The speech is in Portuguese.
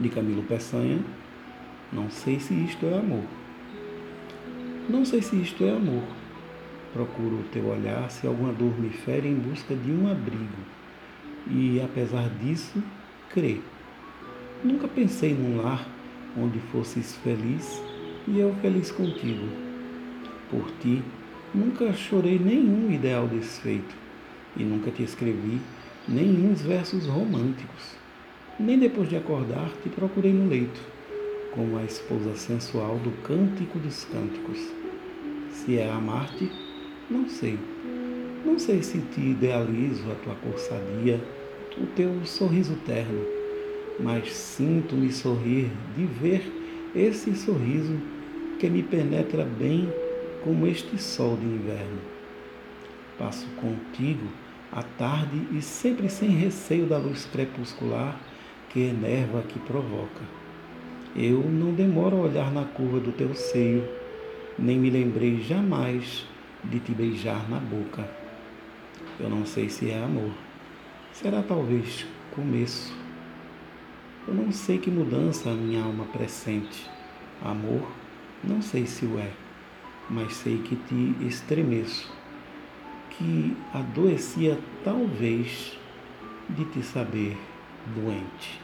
de Camilo Peçanha. Não sei se isto é amor. Não sei se isto é amor. Procuro o teu olhar se alguma dor me fere em busca de um abrigo. E apesar disso, crê. Nunca pensei num lar onde fosses feliz e eu feliz contigo. Por ti, nunca chorei nenhum ideal desfeito e nunca te escrevi nenhum versos românticos. Nem depois de acordar te procurei no leito, como a esposa sensual do cântico dos cânticos. Se é amar-te, não sei. Não sei se te idealizo a tua cor sadia, o teu sorriso terno, mas sinto-me sorrir de ver esse sorriso que me penetra bem como este sol de inverno. Passo contigo a tarde e sempre sem receio da luz crepuscular que enerva, que provoca. Eu não demoro a olhar na curva do teu seio, nem me lembrei jamais de te beijar na boca. Eu não sei se é amor. Será talvez começo. Eu não sei que mudança a minha alma pressente. Amor, não sei se o é, mas sei que te estremeço, que adoecia talvez de te saber doente.